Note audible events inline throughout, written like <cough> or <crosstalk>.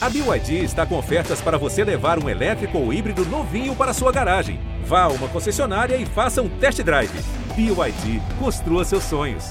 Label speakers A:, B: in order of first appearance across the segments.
A: A BYD está com ofertas para você levar um elétrico ou híbrido novinho para sua garagem. Vá a uma concessionária e faça um test drive. BYD, construa seus sonhos.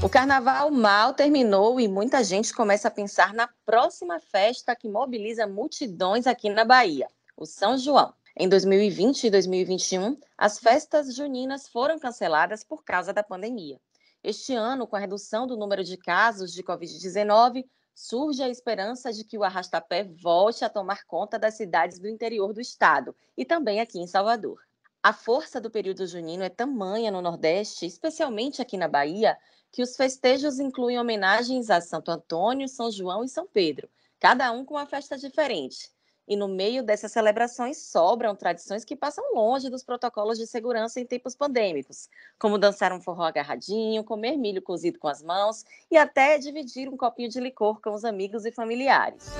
B: O carnaval mal terminou e muita gente começa a pensar na próxima festa que mobiliza multidões aqui na Bahia, o São João. Em 2020 e 2021, as festas juninas foram canceladas por causa da pandemia. Este ano, com a redução do número de casos de Covid-19, surge a esperança de que o arrastapé volte a tomar conta das cidades do interior do estado e também aqui em Salvador. A força do período junino é tamanha no Nordeste, especialmente aqui na Bahia, que os festejos incluem homenagens a Santo Antônio, São João e São Pedro, cada um com uma festa diferente. E no meio dessas celebrações sobram tradições que passam longe dos protocolos de segurança em tempos pandêmicos, como dançar um forró agarradinho, comer milho cozido com as mãos e até dividir um copinho de licor com os amigos e familiares.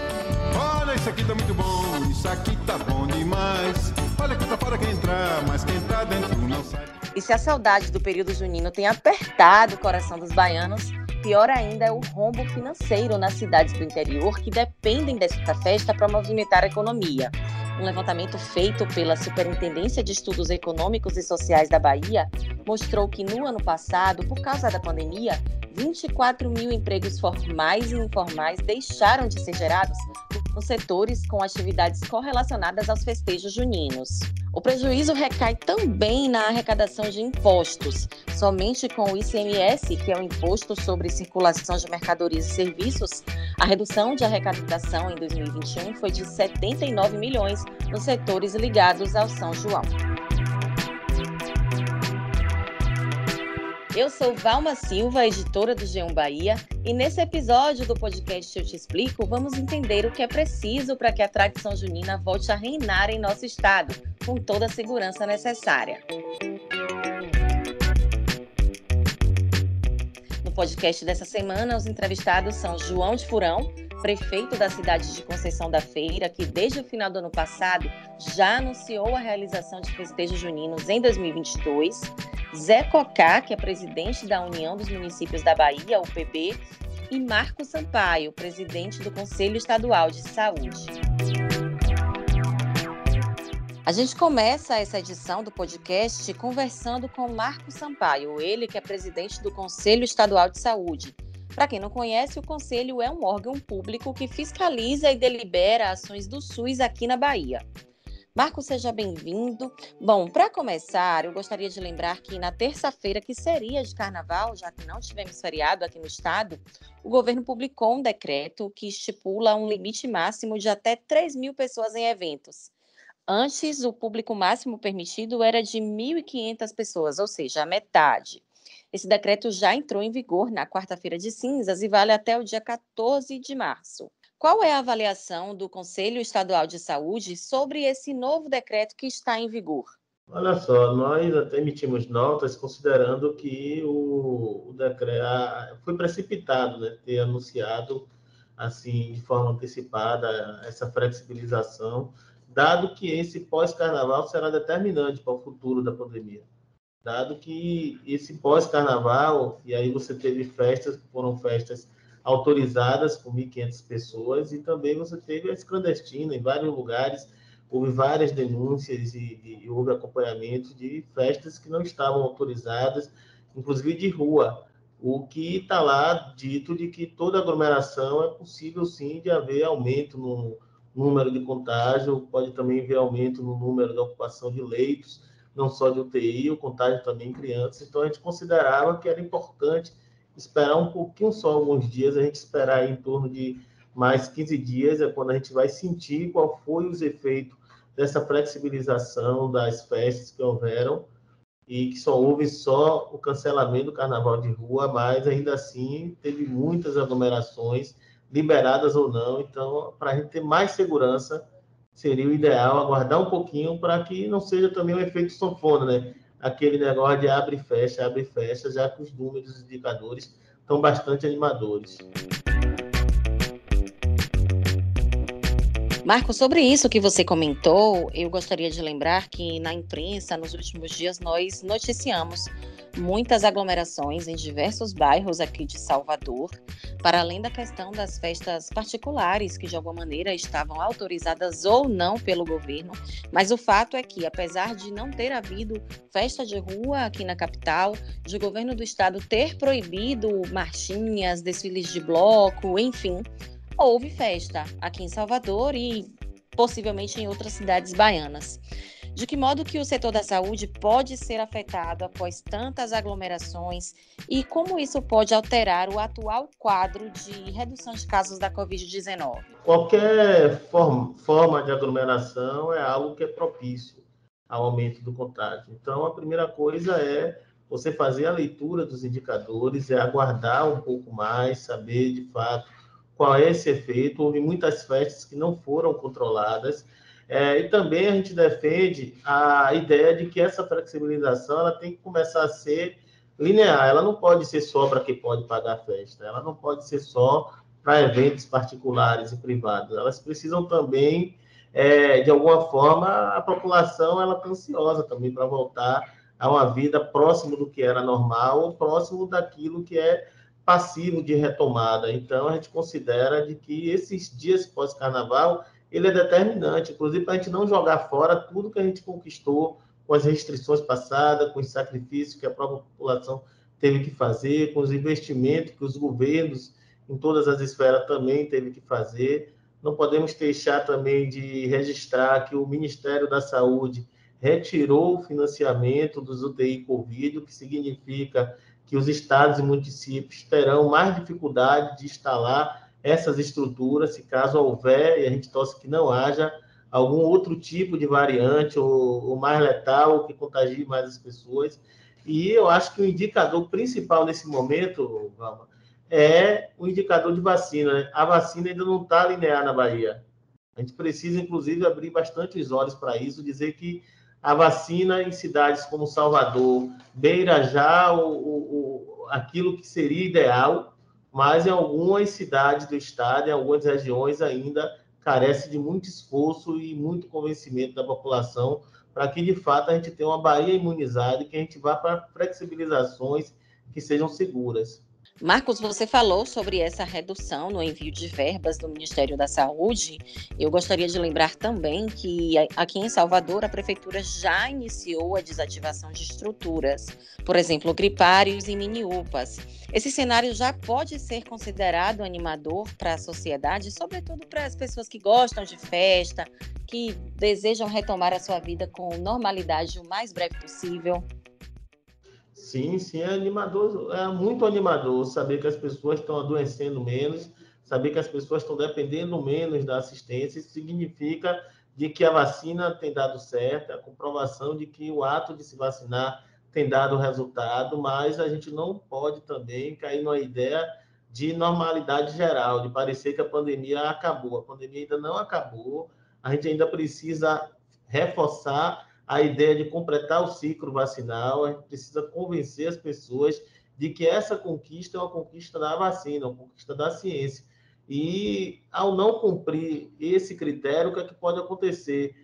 C: Olha, isso aqui tá muito bom, isso aqui tá bom demais. Olha que tá fora quem entrar, mas quem tá dentro não sai.
B: E se a saudade do período junino tem apertado o coração dos baianos, pior ainda é o rombo financeiro nas cidades do interior que dependem desta festa para movimentar a economia. Um levantamento feito pela Superintendência de Estudos Econômicos e Sociais da Bahia mostrou que no ano passado, por causa da pandemia, 24 mil empregos formais e informais deixaram de ser gerados nos setores com atividades correlacionadas aos festejos juninos. O prejuízo recai também na arrecadação de impostos. Somente com o ICMS, que é o Imposto sobre Circulação de Mercadorias e Serviços, a redução de arrecadação em 2021 foi de 79 milhões nos setores ligados ao São João. Eu sou Valma Silva, editora do G1 Bahia, e nesse episódio do podcast Eu Te Explico, vamos entender o que é preciso para que a tradição junina volte a reinar em nosso estado, com toda a segurança necessária. No podcast dessa semana, os entrevistados são João de Furão, prefeito da cidade de Conceição da Feira, que desde o final do ano passado já anunciou a realização de festejos juninos em 2022, Zé Cocá, que é presidente da União dos Municípios da Bahia, UPB, e Marco Sampaio, presidente do Conselho Estadual de Saúde. A gente começa essa edição do podcast conversando com Marco Sampaio, ele que é presidente do Conselho Estadual de Saúde. Para quem não conhece, o Conselho é um órgão público que fiscaliza e delibera ações do SUS aqui na Bahia. Marco, seja bem-vindo. Bom, para começar, eu gostaria de lembrar que na terça-feira, que seria de carnaval, já que não tivemos feriado aqui no estado, o governo publicou um decreto que estipula um limite máximo de até 3 mil pessoas em eventos. Antes, o público máximo permitido era de 1.500 pessoas, ou seja, a metade. Esse decreto já entrou em vigor na quarta-feira de cinzas e vale até o dia 14 de março. Qual é a avaliação do Conselho Estadual de Saúde sobre esse novo decreto que está em vigor?
D: Olha só, nós até emitimos notas considerando que o, o decreto foi precipitado, né, ter anunciado assim de forma antecipada essa flexibilização, dado que esse pós-carnaval será determinante para o futuro da pandemia. Dado que esse pós-carnaval, e aí você teve festas foram festas autorizadas com 1.500 pessoas e também você teve as clandestinas em vários lugares. Houve várias denúncias e, e houve acompanhamento de festas que não estavam autorizadas, inclusive de rua. O que está lá dito de que toda aglomeração é possível sim de haver aumento no número de contágio, pode também haver aumento no número da ocupação de leitos, não só de UTI, o contágio também em crianças. Então a gente considerava que era importante esperar um pouquinho só, alguns dias, a gente esperar em torno de mais 15 dias, é quando a gente vai sentir qual foi os efeitos dessa flexibilização das festas que houveram e que só houve só o cancelamento do carnaval de rua, mas ainda assim teve muitas aglomerações, liberadas ou não. Então, para a gente ter mais segurança, seria o ideal aguardar um pouquinho para que não seja também um efeito sanfona, né? aquele negócio de abre e fecha, abre e fecha, já que os números, os indicadores estão bastante animadores.
B: Marco, sobre isso que você comentou, eu gostaria de lembrar que na imprensa, nos últimos dias, nós noticiamos muitas aglomerações em diversos bairros aqui de Salvador, para além da questão das festas particulares, que de alguma maneira estavam autorizadas ou não pelo governo. Mas o fato é que, apesar de não ter havido festa de rua aqui na capital, de o governo do estado ter proibido marchinhas, desfiles de bloco, enfim, houve festa aqui em Salvador e possivelmente em outras cidades baianas. De que modo que o setor da saúde pode ser afetado após tantas aglomerações e como isso pode alterar o atual quadro de redução de casos da Covid-19?
D: Qualquer forma, forma de aglomeração é algo que é propício ao aumento do contágio. Então, a primeira coisa é você fazer a leitura dos indicadores, é aguardar um pouco mais, saber de fato qual é esse efeito. Houve muitas festas que não foram controladas é, e também a gente defende a ideia de que essa flexibilização ela tem que começar a ser linear. Ela não pode ser só para quem pode pagar a festa. Ela não pode ser só para eventos particulares e privados. Elas precisam também, é, de alguma forma, a população ela está ansiosa também para voltar a uma vida próximo do que era normal ou próximo daquilo que é passivo de retomada. Então, a gente considera de que esses dias pós-carnaval ele é determinante, inclusive para a gente não jogar fora tudo que a gente conquistou com as restrições passadas, com os sacrifícios que a própria população teve que fazer, com os investimentos que os governos em todas as esferas também teve que fazer. Não podemos deixar também de registrar que o Ministério da Saúde retirou o financiamento dos UTI Covid, o que significa que os estados e municípios terão mais dificuldade de instalar essas estruturas, se caso houver, e a gente torce que não haja, algum outro tipo de variante ou, ou mais letal que contagie mais as pessoas. E eu acho que o indicador principal nesse momento, Valma, é o indicador de vacina. Né? A vacina ainda não está linear na Bahia. A gente precisa, inclusive, abrir bastante os olhos para isso, dizer que a vacina em cidades como Salvador beira já o, o, aquilo que seria ideal, mas em algumas cidades do estado, em algumas regiões, ainda carece de muito esforço e muito convencimento da população para que, de fato, a gente tenha uma Bahia imunizada e que a gente vá para flexibilizações que sejam seguras.
B: Marcos, você falou sobre essa redução no envio de verbas do Ministério da Saúde. Eu gostaria de lembrar também que aqui em Salvador a prefeitura já iniciou a desativação de estruturas, por exemplo, gripários e mini-UPAs. Esse cenário já pode ser considerado animador para a sociedade, sobretudo para as pessoas que gostam de festa, que desejam retomar a sua vida com normalidade o mais breve possível.
D: Sim, sim, é animador, é muito animador saber que as pessoas estão adoecendo menos, saber que as pessoas estão dependendo menos da assistência, isso significa de que a vacina tem dado certo, a comprovação de que o ato de se vacinar tem dado resultado, mas a gente não pode também cair numa ideia de normalidade geral, de parecer que a pandemia acabou. A pandemia ainda não acabou, a gente ainda precisa reforçar a ideia de completar o ciclo vacinal, a gente precisa convencer as pessoas de que essa conquista é uma conquista da vacina, uma conquista da ciência. E ao não cumprir esse critério, o que, é que pode acontecer?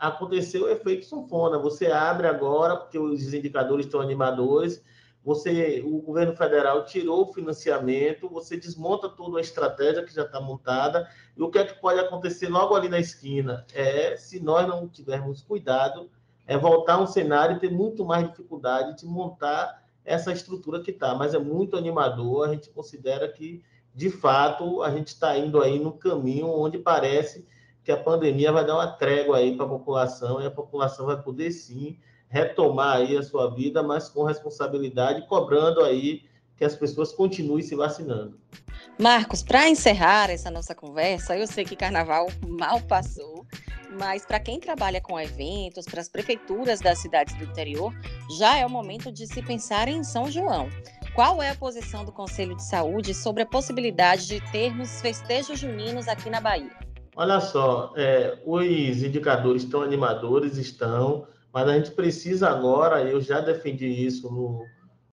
D: Aconteceu o efeito sanfona. Você abre agora, porque os indicadores estão animadores, você, o governo federal tirou o financiamento, você desmonta toda a estratégia que já está montada, e o que é que pode acontecer logo ali na esquina? É, se nós não tivermos cuidado, é voltar a um cenário e ter muito mais dificuldade de montar essa estrutura que está. Mas é muito animador, a gente considera que, de fato, a gente está indo aí no caminho onde parece que a pandemia vai dar uma trégua aí para a população e a população vai poder, sim, retomar aí a sua vida, mas com responsabilidade, cobrando aí que as pessoas continuem se vacinando.
B: Marcos, para encerrar essa nossa conversa, eu sei que carnaval mal passou, mas para quem trabalha com eventos, para as prefeituras das cidades do interior, já é o momento de se pensar em São João. Qual é a posição do Conselho de Saúde sobre a possibilidade de termos festejos juninos aqui na Bahia?
D: Olha só, é, os indicadores estão animadores, estão, mas a gente precisa agora, eu já defendi isso no,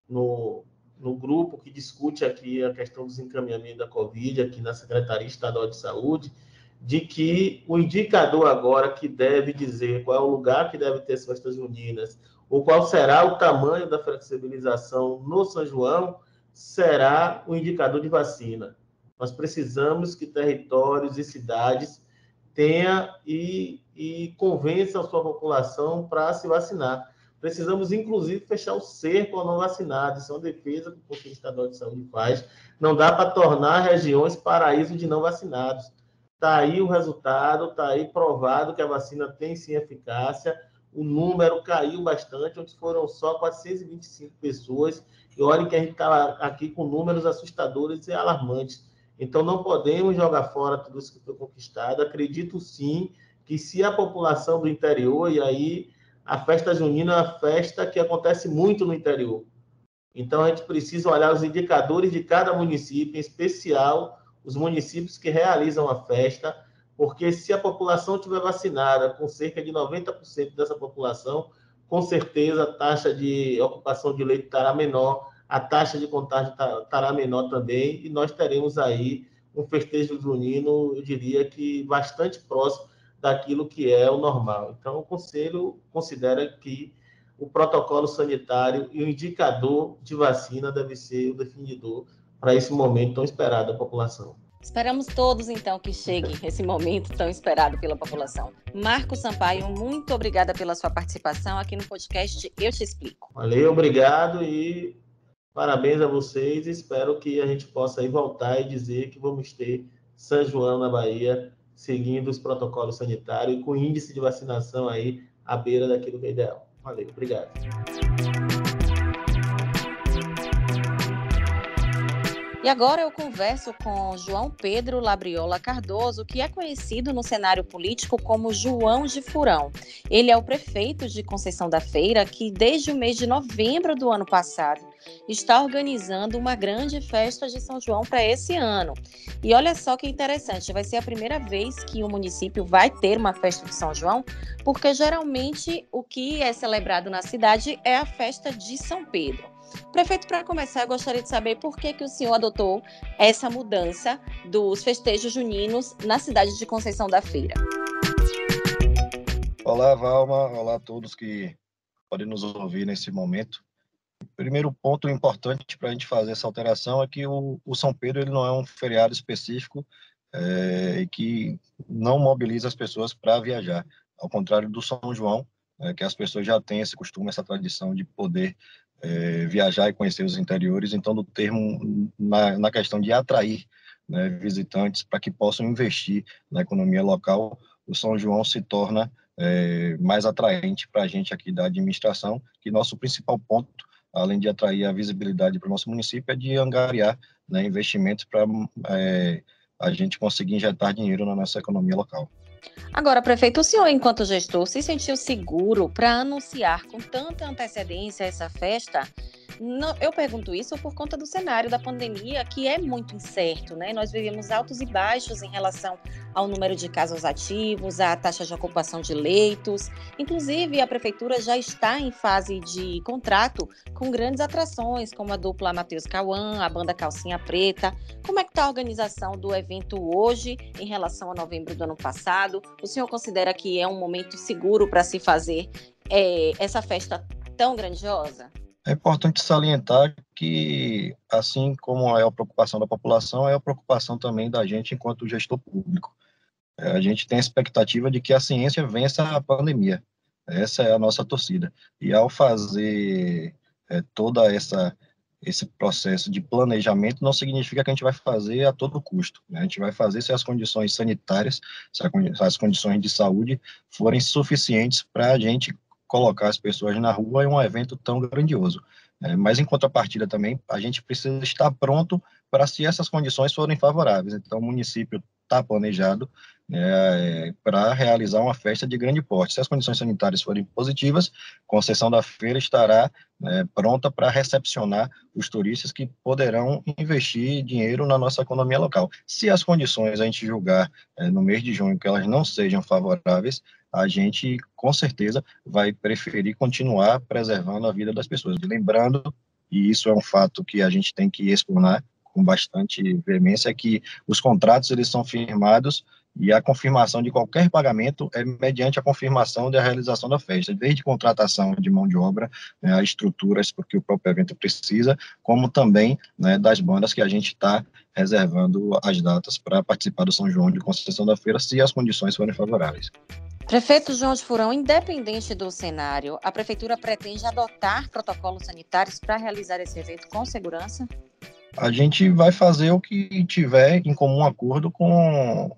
D: no, no grupo que discute aqui a questão dos encaminhamentos da Covid, aqui na Secretaria Estadual de Saúde, de que o indicador agora que deve dizer qual é o lugar que deve ter as festas juninas, ou qual será o tamanho da flexibilização no São João, será o indicador de vacina. Nós precisamos que territórios e cidades tenha e, e convença a sua população para se vacinar. Precisamos, inclusive, fechar o cerco ao não vacinado. Isso é uma defesa que o Conselho Estadual de Saúde faz. Não dá para tornar regiões paraíso de não vacinados. Está aí o resultado, está aí provado que a vacina tem sim eficácia. O número caiu bastante, onde foram só 425 pessoas. E olha que a gente está aqui com números assustadores e alarmantes. Então, não podemos jogar fora tudo isso que foi conquistado. Acredito sim que se a população do interior, e aí a festa junina é uma festa que acontece muito no interior. Então, a gente precisa olhar os indicadores de cada município, em especial os municípios que realizam a festa, porque se a população estiver vacinada, com cerca de 90% dessa população, com certeza a taxa de ocupação de leito estará menor, a taxa de contágio estará tá, menor também, e nós teremos aí um festejo junino, eu diria que bastante próximo daquilo que é o normal. Então, o Conselho considera que o protocolo sanitário e o indicador de vacina deve ser o definidor para esse momento tão esperado da população.
B: Esperamos todos, então, que chegue <laughs> esse momento tão esperado pela população. Marco Sampaio, muito obrigada pela sua participação aqui no podcast Eu Te Explico.
D: Valeu, obrigado e parabéns a vocês. Espero que a gente possa aí voltar e dizer que vamos ter São João na Bahia seguindo os protocolos sanitários e com índice de vacinação aí à beira daquilo que é ideal. Valeu, obrigado.
B: E agora eu converso com João Pedro Labriola Cardoso, que é conhecido no cenário político como João de Furão. Ele é o prefeito de Conceição da Feira, que desde o mês de novembro do ano passado está organizando uma grande festa de São João para esse ano. E olha só que interessante, vai ser a primeira vez que o município vai ter uma festa de São João, porque geralmente o que é celebrado na cidade é a festa de São Pedro. Prefeito, para começar, eu gostaria de saber por que, que o senhor adotou essa mudança dos festejos juninos na cidade de Conceição da Feira.
E: Olá, Valma. Olá a todos que podem nos ouvir nesse momento. Primeiro ponto importante para a gente fazer essa alteração é que o, o São Pedro ele não é um feriado específico é, e que não mobiliza as pessoas para viajar, ao contrário do São João, é, que as pessoas já têm esse costume, essa tradição de poder é, viajar e conhecer os interiores, então do termo na, na questão de atrair né, visitantes para que possam investir na economia local, o São João se torna é, mais atraente para a gente aqui da administração, que nosso principal ponto, além de atrair a visibilidade para o nosso município, é de angariar né, investimentos para é, a gente conseguir injetar dinheiro na nossa economia local.
B: Agora, prefeito, o senhor, enquanto gestor, se sentiu seguro para anunciar com tanta antecedência essa festa? Não, eu pergunto isso por conta do cenário da pandemia, que é muito incerto, né? Nós vivemos altos e baixos em relação ao número de casos ativos, à taxa de ocupação de leitos. Inclusive, a prefeitura já está em fase de contrato com grandes atrações, como a dupla Matheus Cauã, a banda Calcinha Preta. Como é que está a organização do evento hoje em relação a novembro do ano passado? O senhor considera que é um momento seguro para se fazer é, essa festa tão grandiosa?
E: É importante salientar que, assim como é a preocupação da população, é a preocupação também da gente enquanto gestor público. É, a gente tem a expectativa de que a ciência vença a pandemia. Essa é a nossa torcida. E ao fazer é, toda essa esse processo de planejamento não significa que a gente vai fazer a todo custo. Né? A gente vai fazer se as condições sanitárias, se as condições de saúde forem suficientes para a gente colocar as pessoas na rua em um evento tão grandioso. É, mas, em contrapartida, também, a gente precisa estar pronto para se essas condições forem favoráveis. Então, o município está planejado né, para realizar uma festa de grande porte. Se as condições sanitárias forem positivas, a concessão da feira estará né, pronta para recepcionar os turistas que poderão investir dinheiro na nossa economia local. Se as condições a gente julgar é, no mês de junho que elas não sejam favoráveis, a gente com certeza vai preferir continuar preservando a vida das pessoas. Lembrando, e isso é um fato que a gente tem que explanar com bastante veemência, é que os contratos eles são firmados e a confirmação de qualquer pagamento é mediante a confirmação da realização da festa, desde contratação de mão de obra, né, estruturas, porque o próprio evento precisa, como também né, das bandas que a gente está reservando as datas para participar do São João de Conceição da Feira, se as condições forem favoráveis.
B: Prefeito João de Furão, independente do cenário, a Prefeitura pretende adotar protocolos sanitários para realizar esse evento com segurança?
E: A gente vai fazer o que tiver em comum acordo com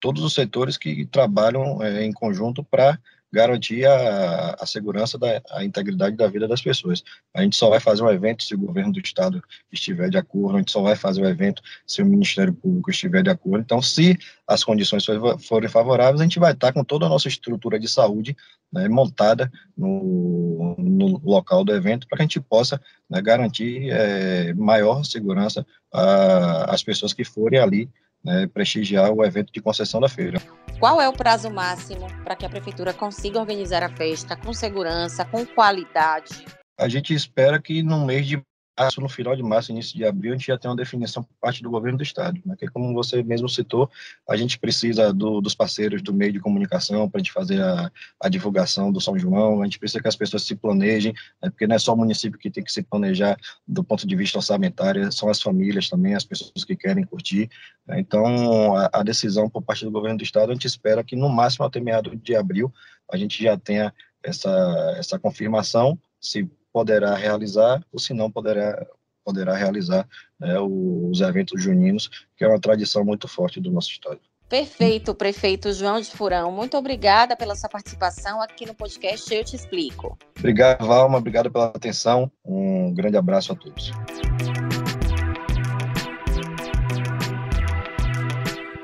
E: todos os setores que trabalham é, em conjunto para garantir a, a segurança da a integridade da vida das pessoas. A gente só vai fazer um evento se o governo do estado estiver de acordo, a gente só vai fazer o um evento se o Ministério Público estiver de acordo. Então, se as condições forem favoráveis, a gente vai estar com toda a nossa estrutura de saúde né, montada no, no, local do evento para que a gente possa né, garantir é, maior segurança às pessoas que forem ali né, prestigiar o evento de concessão da feira.
B: Qual é o prazo máximo para que a prefeitura consiga organizar a festa com segurança, com qualidade?
E: A gente espera que no mês de março, no final de março, início de abril, a gente já tem uma definição por parte do governo do estado, né? que como você mesmo citou, a gente precisa do, dos parceiros do meio de comunicação para a gente fazer a, a, divulgação do São João, a gente precisa que as pessoas se planejem, né? porque não é só o município que tem que se planejar do ponto de vista orçamentário, são as famílias também, as pessoas que querem curtir, né? então a, a decisão por parte do governo do estado, a gente espera que no máximo até meado de abril, a gente já tenha essa, essa confirmação, se poderá realizar, ou se não poderá, poderá realizar né, os eventos juninos, que é uma tradição muito forte do nosso estado.
B: Perfeito, prefeito João de Furão. Muito obrigada pela sua participação aqui no podcast Eu Te Explico.
E: Obrigado, Valma. Obrigado pela atenção. Um grande abraço a todos.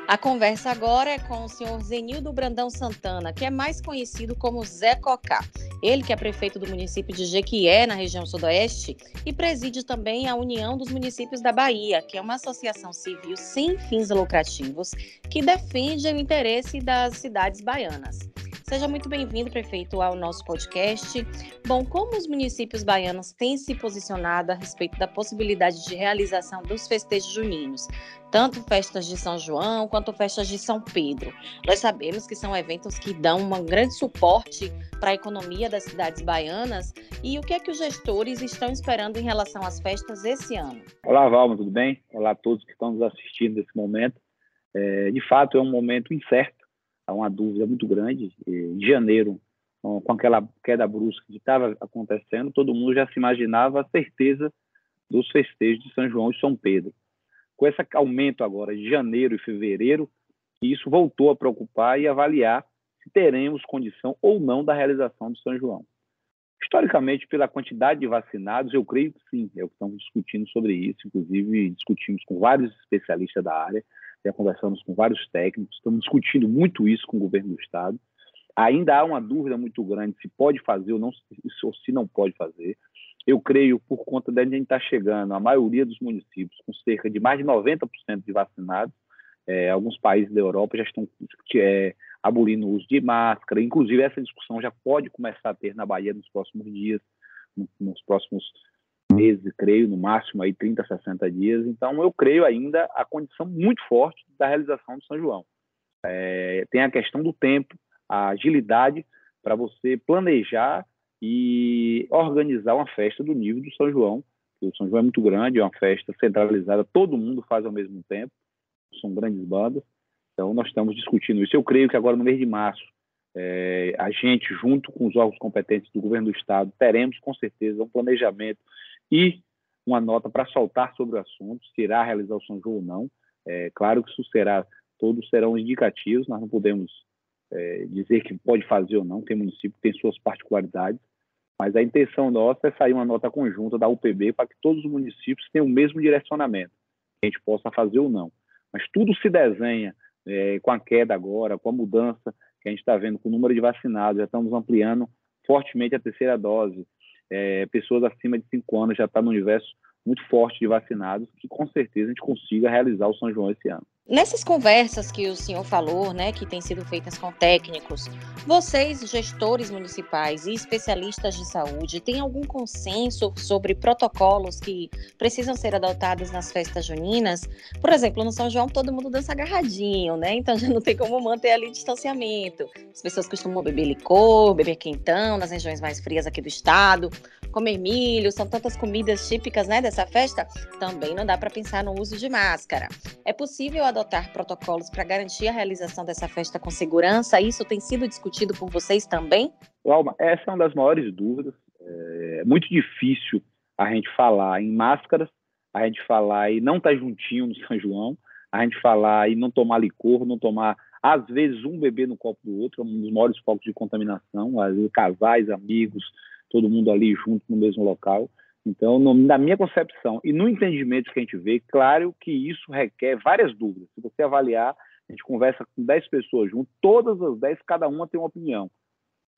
B: A conversa agora é com o senhor Zenildo Brandão Santana, que é mais conhecido como Zé Cocá. Ele que é prefeito do município de Jequié, na região sudoeste, e preside também a União dos Municípios da Bahia, que é uma associação civil sem fins lucrativos que defende o interesse das cidades baianas. Seja muito bem-vindo, prefeito, ao nosso podcast. Bom, como os municípios baianos têm se posicionado a respeito da possibilidade de realização dos festejos juninos, tanto festas de São João quanto festas de São Pedro? Nós sabemos que são eventos que dão um grande suporte para a economia das cidades baianas. E o que é que os gestores estão esperando em relação às festas esse ano?
F: Olá, Valma, tudo bem? Olá a todos que estão nos assistindo nesse momento. É, de fato, é um momento incerto há uma dúvida muito grande. Em janeiro, com aquela queda brusca que estava acontecendo, todo mundo já se imaginava a certeza dos festejos de São João e São Pedro. Com esse aumento agora de janeiro e fevereiro, isso voltou a preocupar e avaliar se teremos condição ou não da realização do São João. Historicamente, pela quantidade de vacinados, eu creio que sim, é o que estamos discutindo sobre isso, inclusive discutimos com vários especialistas da área, já conversamos com vários técnicos, estamos discutindo muito isso com o governo do Estado. Ainda há uma dúvida muito grande se pode fazer ou não, ou se não pode fazer. Eu creio, por conta de onde a gente está chegando, a maioria dos municípios, com cerca de mais de 90% de vacinados, é, alguns países da Europa já estão é, abolindo o uso de máscara. Inclusive, essa discussão já pode começar a ter na Bahia nos próximos dias, nos próximos meses, creio, no máximo aí 30, 60 dias. Então, eu creio ainda a condição muito forte da realização do São João. É, tem a questão do tempo, a agilidade para você planejar e organizar uma festa do nível do São João. O São João é muito grande, é uma festa centralizada, todo mundo faz ao mesmo tempo, são grandes bandas. Então, nós estamos discutindo isso. Eu creio que agora, no mês de março, é, a gente, junto com os órgãos competentes do governo do Estado, teremos, com certeza, um planejamento e uma nota para soltar sobre o assunto, se irá realizar o São João ou não. É, claro que isso será, todos serão indicativos, nós não podemos é, dizer que pode fazer ou não, tem município que tem suas particularidades, mas a intenção nossa é sair uma nota conjunta da UPB para que todos os municípios tenham o mesmo direcionamento, que a gente possa fazer ou não. Mas tudo se desenha é, com a queda agora, com a mudança que a gente está vendo com o número de vacinados, já estamos ampliando fortemente a terceira dose, é, pessoas acima de 5 anos já está no universo muito forte de vacinados, que com certeza a gente consiga realizar o São João esse ano.
B: Nessas conversas que o senhor falou, né, que têm sido feitas com técnicos, vocês, gestores municipais e especialistas de saúde, têm algum consenso sobre protocolos que precisam ser adotados nas festas juninas? Por exemplo, no São João todo mundo dança agarradinho, né? Então já não tem como manter ali distanciamento. As pessoas costumam beber licor, beber quentão nas regiões mais frias aqui do estado, comer milho, são tantas comidas típicas, né, dessa festa. Também não dá para pensar no uso de máscara. É possível adotar protocolos para garantir a realização dessa festa com segurança? Isso tem sido discutido por vocês também?
F: Alma, essa é uma das maiores dúvidas. É muito difícil a gente falar em máscaras, a gente falar e não estar tá juntinho no São João, a gente falar e não tomar licor, não tomar, às vezes, um bebê no copo do outro, é um dos maiores focos de contaminação, às vezes, casais, amigos, todo mundo ali junto no mesmo local. Então, no, na minha concepção e no entendimento que a gente vê, claro que isso requer várias dúvidas. Se você avaliar, a gente conversa com 10 pessoas junto, todas as 10, cada uma tem uma opinião.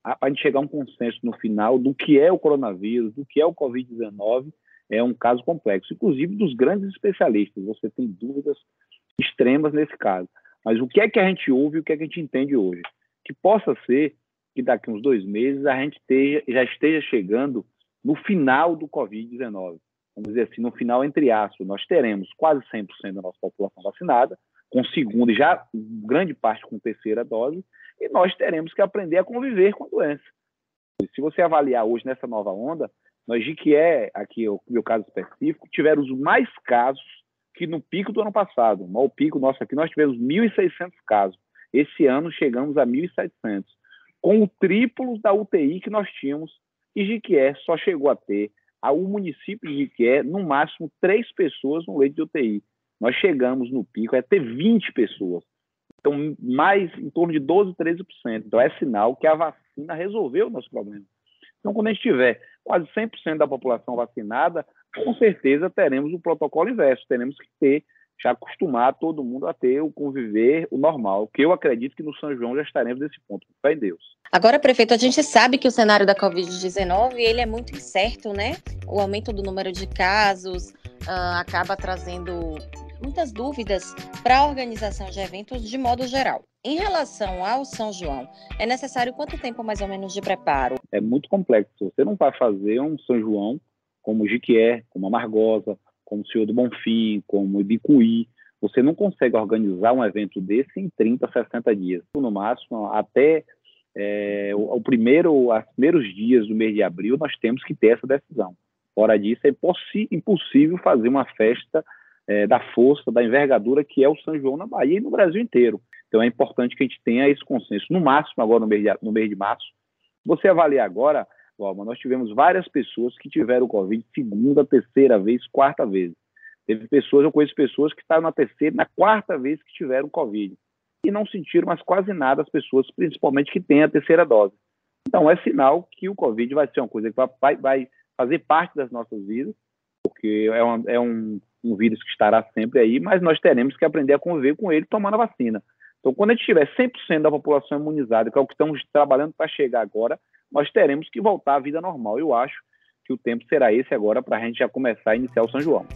F: Para a gente chegar a um consenso no final do que é o coronavírus, do que é o Covid-19, é um caso complexo. Inclusive dos grandes especialistas, você tem dúvidas extremas nesse caso. Mas o que é que a gente ouve e o que é que a gente entende hoje? Que possa ser que daqui uns dois meses a gente esteja, já esteja chegando no final do Covid-19. Vamos dizer assim, no final, entre aspas, nós teremos quase 100% da nossa população vacinada, com segunda e já grande parte com terceira dose, e nós teremos que aprender a conviver com a doença. Se você avaliar hoje nessa nova onda, nós de que é, aqui o meu caso específico, tivemos mais casos que no pico do ano passado. No pico nosso aqui, nós tivemos 1.600 casos. Esse ano chegamos a 1.700, com o triplo da UTI que nós tínhamos e Jiquié só chegou a ter, ao município de Jiquié, no máximo três pessoas no leito de UTI. Nós chegamos no pico a ter 20 pessoas. Então, mais em torno de 12, 13%. Então, é sinal que a vacina resolveu o nosso problema. Então, quando a gente tiver quase 100% da população vacinada, com certeza teremos o protocolo inverso. Teremos que ter já acostumar todo mundo a ter o conviver, o normal, que eu acredito que no São João já estaremos nesse ponto, fé em Deus.
B: Agora, prefeito, a gente sabe que o cenário da Covid-19 ele é muito incerto, né? O aumento do número de casos uh, acaba trazendo muitas dúvidas para a organização de eventos de modo geral. Em relação ao São João, é necessário quanto tempo mais ou menos de preparo?
F: É muito complexo. Você não vai fazer um São João como o Jiquié, como a Margosa, como o Senhor do Bonfim, como o Ibicuí. Você não consegue organizar um evento desse em 30, 60 dias. No máximo, até é, o, o, primeiro, os primeiros dias do mês de abril, nós temos que ter essa decisão. Fora disso, é impossível fazer uma festa é, da força, da envergadura que é o São João na Bahia e no Brasil inteiro. Então é importante que a gente tenha esse consenso. No máximo, agora no mês de, no mês de março, você avaliar agora Nós tivemos várias pessoas que tiveram Covid segunda, terceira vez, quarta vez. Teve pessoas, eu conheço pessoas que estavam na terceira, na quarta vez que tiveram Covid. E não sentiram mais quase nada as pessoas, principalmente que têm a terceira dose. Então, é sinal que o Covid vai ser uma coisa que vai, vai fazer parte das nossas vidas, porque é, uma, é um, um vírus que estará sempre aí, mas nós teremos que aprender a conviver com ele tomando a vacina. Então, quando a gente tiver 100% da população imunizada, que é o que estamos trabalhando para chegar agora, nós teremos que voltar à vida normal. Eu acho que o tempo será esse agora para a gente já começar a iniciar o São João.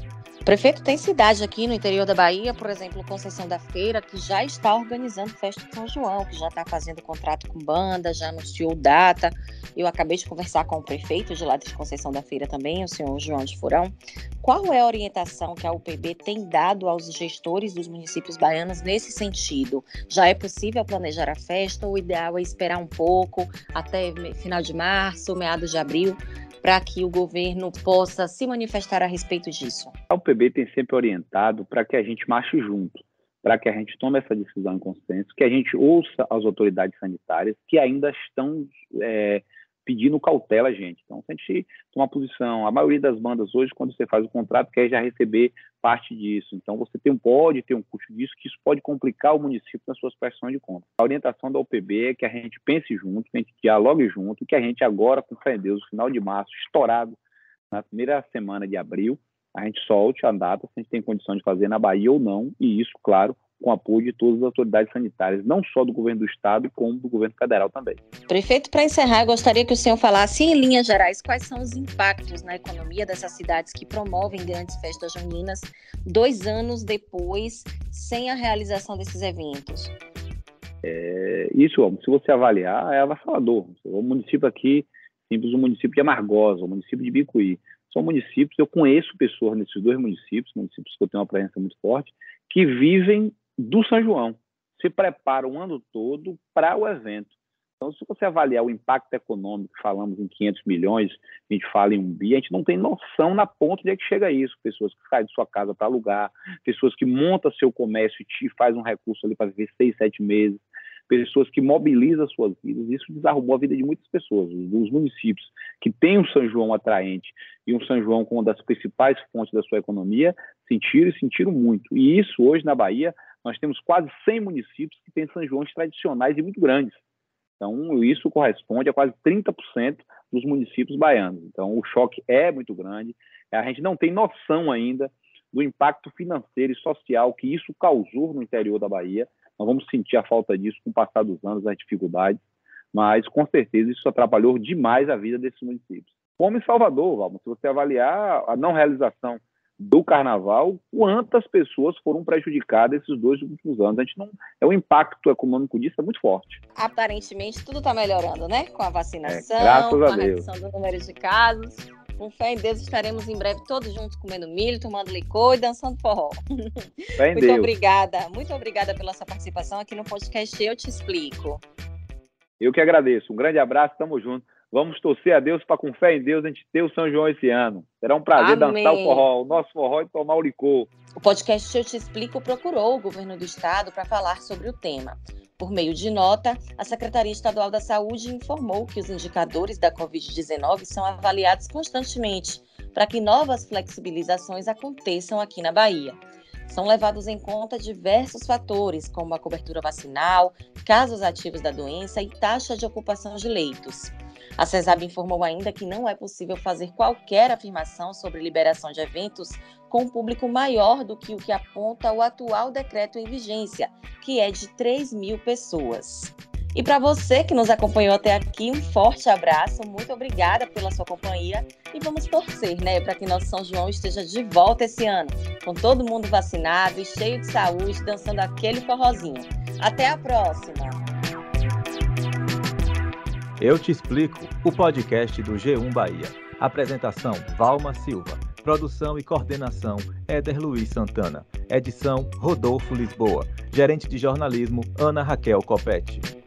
B: Prefeito, tem cidade aqui no interior da Bahia, por exemplo, Conceição da Feira, que já está organizando festa de São João, que já está fazendo contrato com banda, já anunciou data. Eu acabei de conversar com o prefeito de lá de Conceição da Feira também, o senhor João de Furão. Qual é a orientação que a UPB tem dado aos gestores dos municípios baianos nesse sentido? Já é possível planejar a festa o ideal é esperar um pouco até final de março, meados de abril? Para que o governo possa se manifestar a respeito disso?
F: A UPB tem sempre orientado para que a gente marche junto, para que a gente tome essa decisão em consenso, que a gente ouça as autoridades sanitárias que ainda estão é, pedindo cautela gente. Então, se a gente tomar posição, a maioria das bandas hoje, quando você faz o contrato, quer já receber parte disso. Então, você tem, pode ter um custo disso, que isso pode complicar o município nas suas prestações de conta. A orientação da UPB é que a gente pense junto, que a gente dialogue junto, que a gente agora, com fé em Deus, no final de março, estourado, na primeira semana de abril, a gente solte a data, se a gente tem condição de fazer na Bahia ou não, e isso, claro, com apoio de todas as autoridades sanitárias, não só do governo do estado, como do governo federal também.
B: Prefeito, para encerrar, eu gostaria que o senhor falasse em linhas gerais quais são os impactos na economia dessas cidades que promovem grandes festas juninas dois anos depois, sem a realização desses eventos.
F: É, isso, se você avaliar, é avassalador. O município aqui, simples o município de Amargosa, o município de Bicuí, são municípios, eu conheço pessoas nesses dois municípios, municípios que eu tenho uma presença muito forte, que vivem do São João, se preparam o ano todo para o evento. Então, se você avaliar o impacto econômico, falamos em 500 milhões, a gente fala em um bi, a gente não tem noção na ponta de que chega isso. Pessoas que saem de sua casa para alugar, pessoas que montam seu comércio e faz um recurso ali para viver seis, sete meses, pessoas que mobilizam suas vidas. Isso desarrumou a vida de muitas pessoas. Os municípios que têm um São João atraente e um São João como uma das principais fontes da sua economia sentiram e sentiram muito. E isso hoje na Bahia, nós temos quase 100 municípios que têm São Joões tradicionais e muito grandes. Então, isso corresponde a quase 30% dos municípios baianos. Então, o choque é muito grande. A gente não tem noção ainda do impacto financeiro e social que isso causou no interior da Bahia. Nós vamos sentir a falta disso com o passar dos anos, as dificuldades, mas com certeza isso atrapalhou demais a vida desses municípios. Como em Salvador, Valmo, se você avaliar a não realização do carnaval, quantas pessoas foram prejudicadas esses dois últimos anos. A gente não é o impacto econômico disso é muito forte.
B: Aparentemente tudo está melhorando, né? Com a vacinação, é, com a, a redução do número de casos. Com fé em Deus, estaremos em breve todos juntos comendo milho, tomando licor e dançando forró. Fé em muito Deus. obrigada, muito obrigada pela sua participação aqui no podcast Eu Te Explico.
F: Eu que agradeço. Um grande abraço, tamo junto. Vamos torcer a Deus para, com fé em Deus, a gente ter o São João esse ano. Será um prazer Amém. dançar o forró, o nosso forró e tomar o licor.
B: O podcast Eu Te Explico procurou o governo do estado para falar sobre o tema. Por meio de nota, a Secretaria Estadual da Saúde informou que os indicadores da Covid-19 são avaliados constantemente para que novas flexibilizações aconteçam aqui na Bahia. São levados em conta diversos fatores, como a cobertura vacinal, casos ativos da doença e taxa de ocupação de leitos. A CESAB informou ainda que não é possível fazer qualquer afirmação sobre liberação de eventos com um público maior do que o que aponta o atual decreto em vigência, que é de 3 mil pessoas. E para você que nos acompanhou até aqui, um forte abraço, muito obrigada pela sua companhia e vamos torcer, né, para que nosso São João esteja de volta esse ano, com todo mundo vacinado e cheio de saúde, dançando aquele forrozinho. Até a próxima!
A: Eu te explico o podcast do G1 Bahia. Apresentação: Valma Silva. Produção e coordenação: Éder Luiz Santana. Edição: Rodolfo Lisboa. Gerente de jornalismo: Ana Raquel Copete.